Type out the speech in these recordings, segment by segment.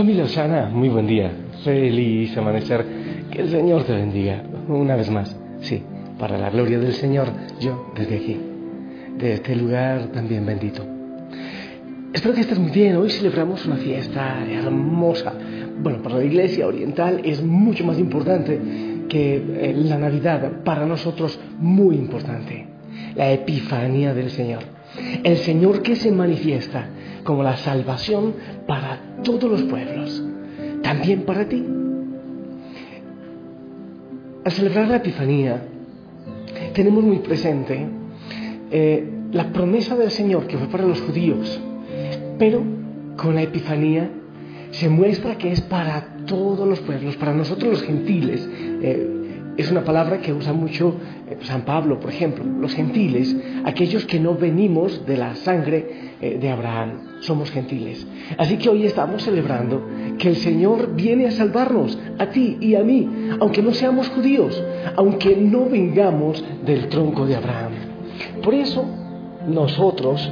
Familia Osana, muy buen día. Feliz amanecer. Que el Señor te bendiga. Una vez más. Sí, para la gloria del Señor, yo desde aquí, de este lugar también bendito. Espero que estés muy bien. Hoy celebramos una fiesta hermosa. Bueno, para la iglesia oriental es mucho más importante que eh, la Navidad. Para nosotros, muy importante. La Epifanía del Señor. El Señor que se manifiesta como la salvación para todos los pueblos, también para ti. Al celebrar la Epifanía, tenemos muy presente eh, la promesa del Señor que fue para los judíos, pero con la Epifanía se muestra que es para todos los pueblos, para nosotros los gentiles. Eh, es una palabra que usa mucho eh, San Pablo, por ejemplo, los gentiles, aquellos que no venimos de la sangre eh, de Abraham, somos gentiles. Así que hoy estamos celebrando que el Señor viene a salvarnos, a ti y a mí, aunque no seamos judíos, aunque no vengamos del tronco de Abraham. Por eso, nosotros,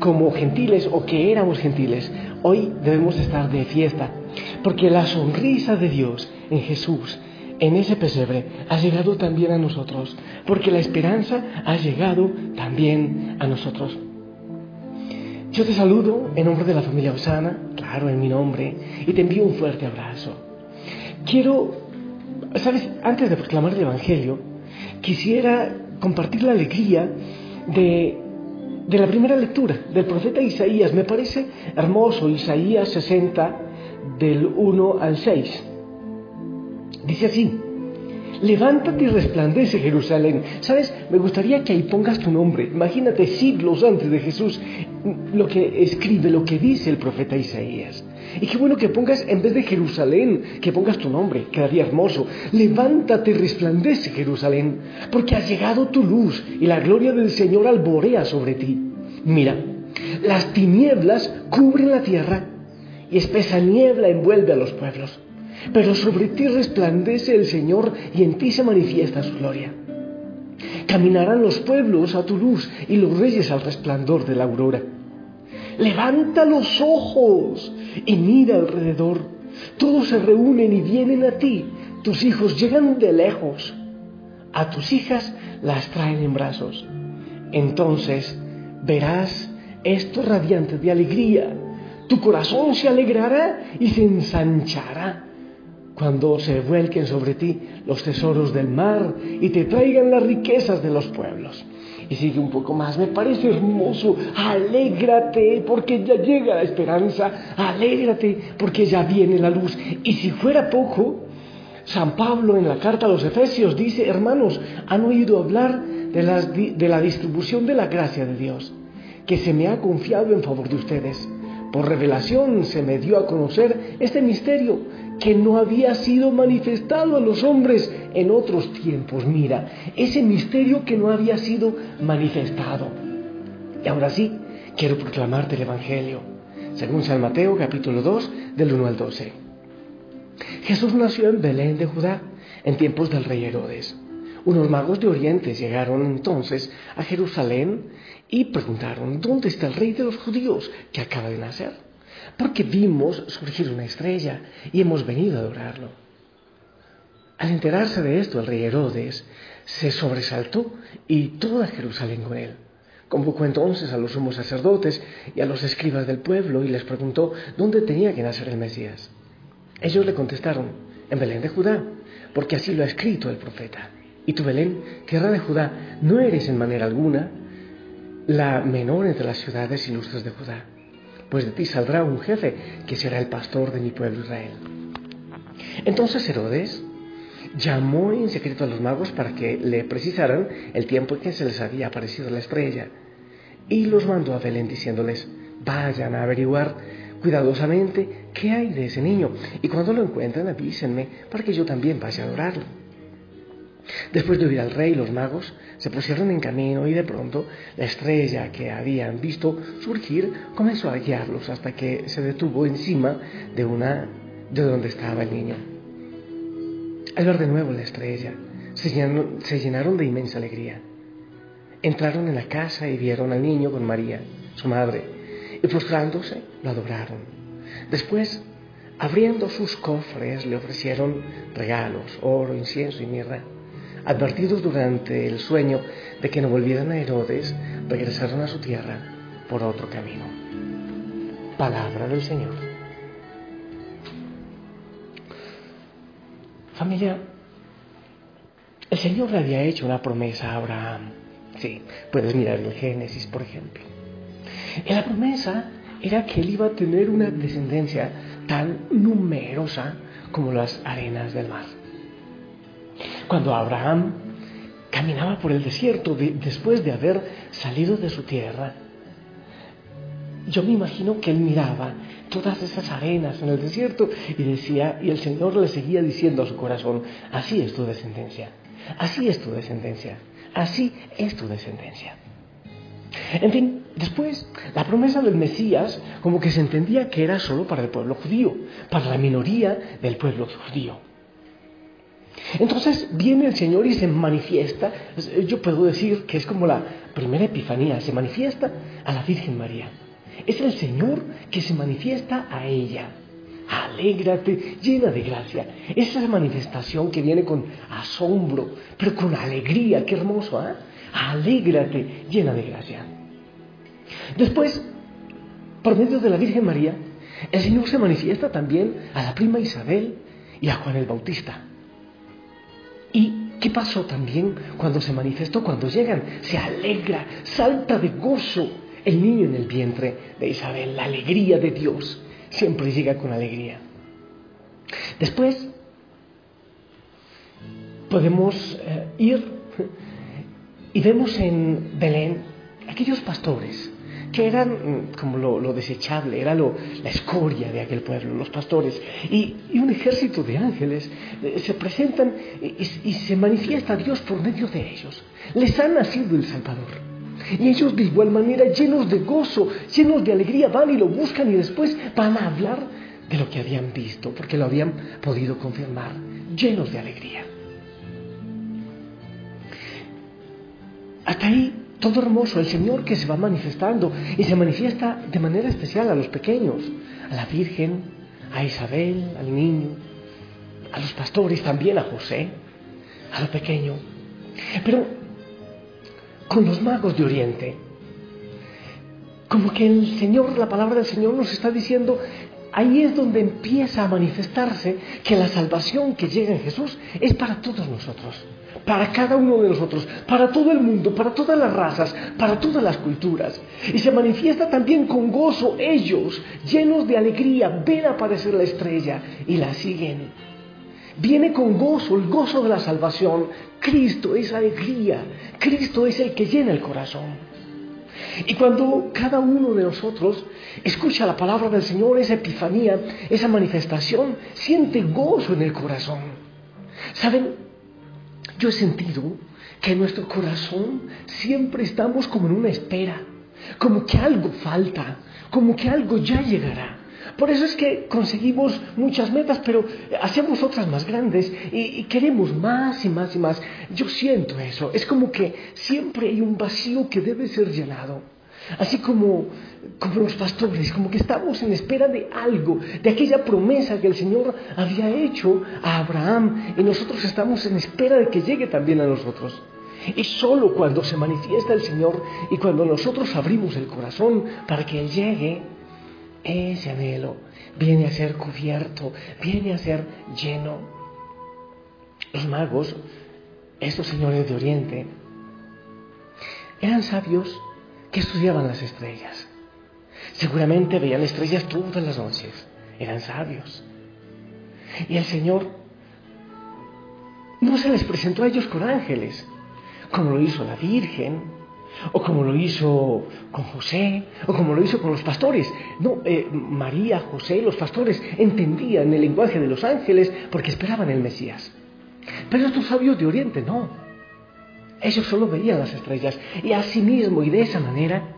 como gentiles o que éramos gentiles, hoy debemos estar de fiesta, porque la sonrisa de Dios en Jesús en ese pesebre ha llegado también a nosotros, porque la esperanza ha llegado también a nosotros. Yo te saludo en nombre de la familia Osana, claro, en mi nombre, y te envío un fuerte abrazo. Quiero, sabes, antes de proclamar el Evangelio, quisiera compartir la alegría de, de la primera lectura del profeta Isaías. Me parece hermoso, Isaías 60, del 1 al 6. Dice así, levántate y resplandece Jerusalén. ¿Sabes? Me gustaría que ahí pongas tu nombre. Imagínate siglos antes de Jesús lo que escribe, lo que dice el profeta Isaías. Y qué bueno que pongas, en vez de Jerusalén, que pongas tu nombre, quedaría hermoso. Levántate y resplandece Jerusalén, porque ha llegado tu luz y la gloria del Señor alborea sobre ti. Mira, las tinieblas cubren la tierra y espesa niebla envuelve a los pueblos pero sobre ti resplandece el Señor y en ti se manifiesta su gloria. Caminarán los pueblos a tu luz y los reyes al resplandor de la aurora. Levanta los ojos y mira alrededor. Todos se reúnen y vienen a ti. Tus hijos llegan de lejos. A tus hijas las traen en brazos. Entonces verás esto radiante de alegría. Tu corazón se alegrará y se ensanchará cuando se vuelquen sobre ti los tesoros del mar y te traigan las riquezas de los pueblos. Y sigue un poco más, me parece hermoso, alégrate porque ya llega la esperanza, alégrate porque ya viene la luz. Y si fuera poco, San Pablo en la carta a los Efesios dice, hermanos, han oído hablar de, de la distribución de la gracia de Dios, que se me ha confiado en favor de ustedes. Por revelación se me dio a conocer este misterio que no había sido manifestado a los hombres en otros tiempos. Mira, ese misterio que no había sido manifestado. Y ahora sí, quiero proclamarte el Evangelio, según San Mateo capítulo 2, del 1 al 12. Jesús nació en Belén de Judá, en tiempos del rey Herodes. Unos magos de Oriente llegaron entonces a Jerusalén y preguntaron, ¿dónde está el rey de los judíos que acaba de nacer? Porque vimos surgir una estrella y hemos venido a adorarlo. Al enterarse de esto, el rey Herodes se sobresaltó y toda Jerusalén con él. Convocó entonces a los sumos sacerdotes y a los escribas del pueblo y les preguntó dónde tenía que nacer el Mesías. Ellos le contestaron, en Belén de Judá, porque así lo ha escrito el profeta. Y tú, Belén, tierra de Judá, no eres en manera alguna la menor entre las ciudades ilustres de Judá, pues de ti saldrá un jefe que será el pastor de mi pueblo Israel. Entonces Herodes llamó en secreto a los magos para que le precisaran el tiempo en que se les había aparecido la estrella y los mandó a Belén diciéndoles, vayan a averiguar cuidadosamente qué hay de ese niño y cuando lo encuentren avísenme para que yo también vaya a adorarlo. Después de oír al rey, los magos se pusieron en camino y de pronto la estrella que habían visto surgir comenzó a guiarlos hasta que se detuvo encima de una de donde estaba el niño. Al ver de nuevo la estrella, se llenaron, se llenaron de inmensa alegría. Entraron en la casa y vieron al niño con María, su madre, y postrándose lo adoraron. Después abriendo sus cofres, le ofrecieron regalos, oro, incienso y mirra. Advertidos durante el sueño de que no volvieran a Herodes, regresaron a su tierra por otro camino. Palabra del Señor. Familia, el Señor le había hecho una promesa a Abraham. Sí, puedes mirar el Génesis, por ejemplo. Y la promesa era que él iba a tener una descendencia tan numerosa como las arenas del mar. Cuando Abraham caminaba por el desierto después de haber salido de su tierra, yo me imagino que él miraba todas esas arenas en el desierto y decía, y el Señor le seguía diciendo a su corazón, así es tu descendencia, así es tu descendencia, así es tu descendencia. En fin, después, la promesa del Mesías como que se entendía que era solo para el pueblo judío, para la minoría del pueblo judío. Entonces viene el Señor y se manifiesta, yo puedo decir que es como la primera epifanía, se manifiesta a la Virgen María. Es el Señor que se manifiesta a ella. Alégrate, llena de gracia. Esa manifestación que viene con asombro, pero con alegría, qué hermoso, ¿eh? Alégrate, llena de gracia. Después, por medio de la Virgen María, el Señor se manifiesta también a la prima Isabel y a Juan el Bautista. ¿Y qué pasó también cuando se manifestó? Cuando llegan, se alegra, salta de gozo el niño en el vientre de Isabel, la alegría de Dios. Siempre llega con alegría. Después podemos eh, ir y vemos en Belén aquellos pastores que eran mm, como lo, desechable, era lo, la escoria de aquel pueblo, los pastores. Y, un ejército de ángeles eh, se presentan y, se manifiesta Dios por medio de ellos. Les ha nacido el Salvador. Y ellos de igual manera, llenos de gozo, llenos de alegría, van y lo buscan y después van a hablar de lo que habían visto, porque lo habían podido confirmar, llenos de alegría. Hasta ahí todo hermoso, el Señor que se va manifestando y se manifiesta de manera especial a los pequeños, a la Virgen, a Isabel, al niño, a los pastores, también a José, a lo pequeño. Pero con los magos de Oriente, como que el Señor, la palabra del Señor nos está diciendo, ahí es donde empieza a manifestarse que la salvación que llega en Jesús es para todos nosotros para cada uno de nosotros, para todo el mundo, para todas las razas, para todas las culturas. Y se manifiesta también con gozo ellos, llenos de alegría, ven aparecer la estrella y la siguen. Viene con gozo, el gozo de la salvación. Cristo es alegría, Cristo es el que llena el corazón. Y cuando cada uno de nosotros escucha la palabra del Señor, esa epifanía, esa manifestación, siente gozo en el corazón. ¿Saben? Yo he sentido que en nuestro corazón siempre estamos como en una espera, como que algo falta, como que algo ya llegará. Por eso es que conseguimos muchas metas, pero hacemos otras más grandes y, queremos más y más y más. Yo siento eso. Es como que siempre hay un vacío que debe ser llenado. Así como, como los pastores, como que estamos en espera de algo, de aquella promesa que el Señor había hecho a Abraham y nosotros estamos en espera de que llegue también a nosotros. Y solo cuando se manifiesta el Señor y cuando nosotros abrimos el corazón para que Él llegue, ese anhelo viene a ser cubierto, viene a ser lleno. Los magos, estos señores de Oriente, eran sabios que estudiaban las estrellas. Seguramente veían estrellas todas las noches, eran sabios. Y el Señor no se les presentó a ellos con ángeles, como lo hizo la Virgen, o como lo hizo con José, o como lo hizo con los pastores. No, eh, María, José, los pastores entendían el lenguaje de los ángeles porque esperaban el Mesías. Pero estos sabios de Oriente no. Ellos solo veían las estrellas y asimismo y de esa manera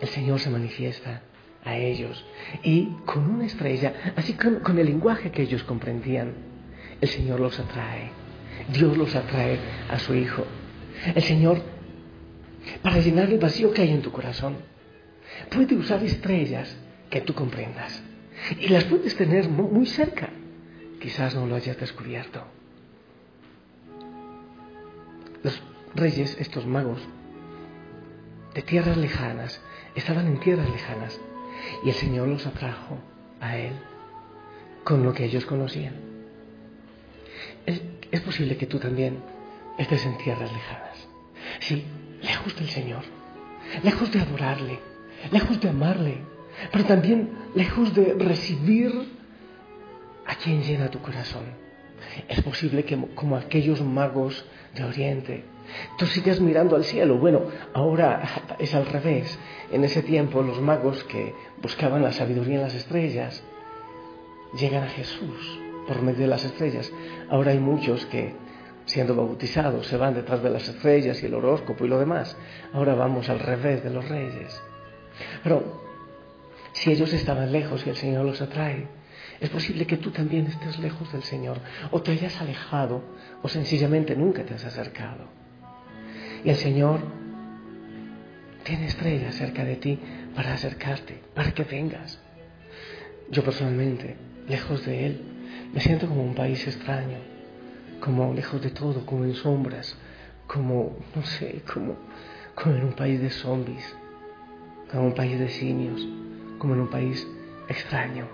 el Señor se manifiesta a ellos. Y con una estrella, así con, con el lenguaje que ellos comprendían, el Señor los atrae. Dios los atrae a su Hijo. El Señor, para llenar el vacío que hay en tu corazón, puede usar estrellas que tú comprendas. y las puedes tener muy cerca. Quizás no lo hayas descubierto. Los reyes, estos magos, de tierras lejanas, estaban en tierras lejanas y el Señor los atrajo a Él con lo que ellos conocían. Es, es posible que tú también estés en tierras lejanas. Sí, lejos del Señor, lejos de adorarle, lejos de amarle, pero también lejos de recibir a quien llena tu corazón. Es posible que como aquellos magos de Oriente, tú sigas mirando al cielo. Bueno, ahora es al revés. En ese tiempo los magos que buscaban la sabiduría en las estrellas llegan a Jesús por medio de las estrellas. Ahora hay muchos que siendo bautizados se van detrás de las estrellas y el horóscopo y lo demás. Ahora vamos al revés de los reyes. Pero si ellos estaban lejos y el Señor los atrae, es posible que tú también estés lejos del Señor o te hayas alejado o sencillamente nunca te has acercado. Y el Señor tiene estrellas cerca de ti para acercarte, para que vengas. Yo personalmente, lejos de Él, me siento como un país extraño, como lejos de todo, como en sombras, como, no sé, como, como en un país de zombies, como un país de simios como en un país extraño.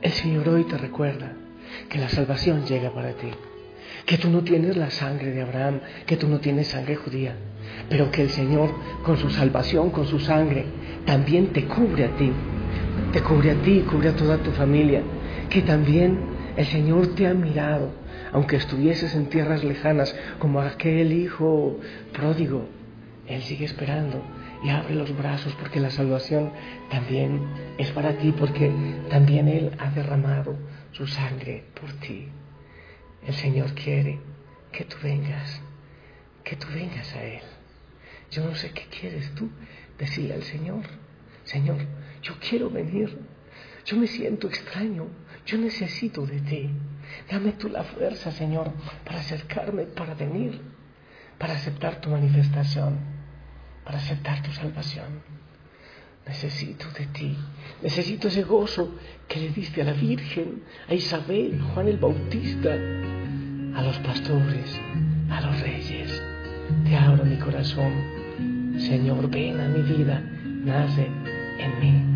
El Señor hoy te recuerda que la salvación llega para ti, que tú no tienes la sangre de Abraham, que tú no tienes sangre judía, pero que el Señor con su salvación, con su sangre, también te cubre a ti, te cubre a ti, cubre a toda tu familia, que también el Señor te ha mirado, aunque estuvieses en tierras lejanas como aquel hijo pródigo, Él sigue esperando y abre los brazos porque la salvación también es para ti, porque también Él ha derramado su sangre por ti. El Señor quiere que tú vengas, que tú vengas a Él. Yo no sé qué quieres tú decirle al Señor. Señor, yo quiero venir. Yo me siento extraño. Yo necesito de ti. Dame tú la fuerza, Señor, para acercarme, para venir, para aceptar tu manifestación para aceptar tu salvación. Necesito de ti, necesito ese gozo que le diste a la Virgen, a Isabel, Juan el Bautista, a los pastores, a los reyes. Te abro mi corazón. Señor, ven a mi vida, nace en mí.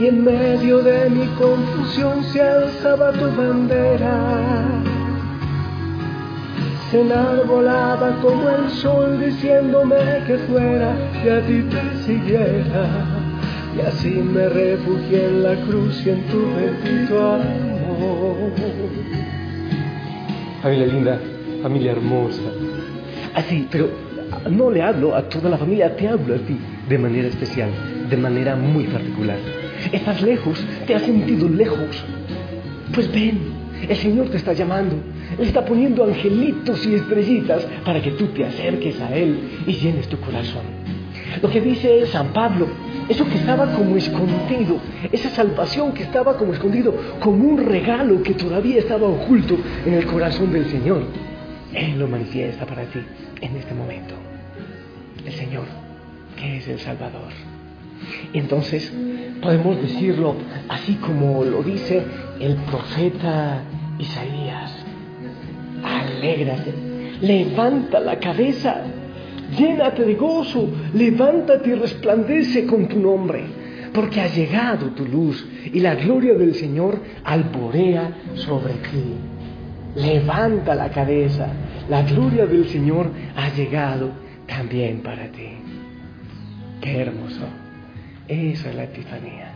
y en medio de mi confusión se alzaba tu bandera. Se enarbolaba como el sol diciéndome que fuera y a ti te siguiera. Y así me refugié en la cruz y en tu bendito amor. Familia linda, familia hermosa. Así, pero no le hablo a toda la familia, te hablo a ti de manera especial, de manera muy particular. Estás lejos, te has sentido lejos. Pues ven, El Señor te está llamando. Él está poniendo angelitos y estrellitas para que tú te acerques a Él y llenes tu corazón. Lo que dice San Pablo, eso que estaba como escondido, esa salvación que estaba como escondido, como un regalo que todavía estaba oculto en el corazón del Señor. Él lo manifiesta para ti en este momento. El Señor, que es el Salvador. Entonces podemos decirlo así como lo dice el profeta Isaías. Alégrate, levanta la cabeza, llénate de gozo, levántate y resplandece con tu nombre, porque ha llegado tu luz y la gloria del Señor alborea sobre ti. Levanta la cabeza, la gloria del Señor ha llegado también para ti. Qué hermoso. Esa es la Epifanía.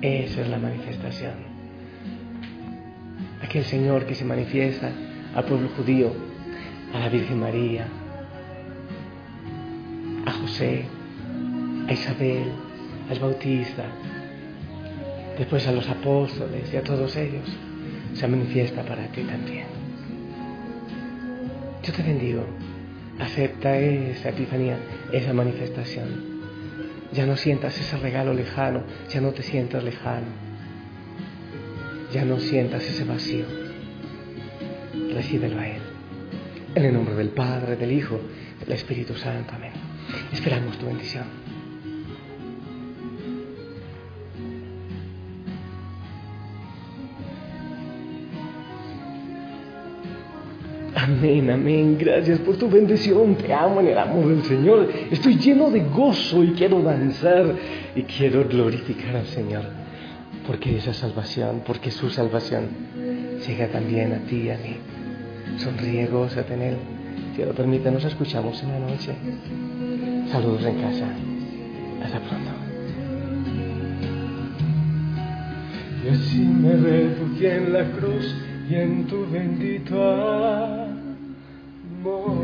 Esa es la manifestación. Aquel Señor que se manifiesta al pueblo judío, a la Virgen María, a José, a Isabel, al Bautista, después a los apóstoles y a todos ellos, se manifiesta para ti también. Yo te bendigo. Acepta esa epifanía, esa manifestación. Ya no sientas ese regalo lejano, ya no te sientas lejano. Ya no sientas ese vacío. Recíbelo a Él. En el nombre del Padre, del Hijo, del Espíritu Santo. Amén. Esperamos tu bendición. Amén, amén. Gracias por tu bendición. Te amo en el amor del Señor. Estoy lleno de gozo y quiero danzar y quiero glorificar al Señor. Porque esa salvación, porque su salvación llega también a ti y a mí. Sonríe, gózate en Él. Si lo permite, nos escuchamos en la noche. Saludos en casa. Hasta pronto. Y así me refugié en la cruz y en tu bendito amor. more.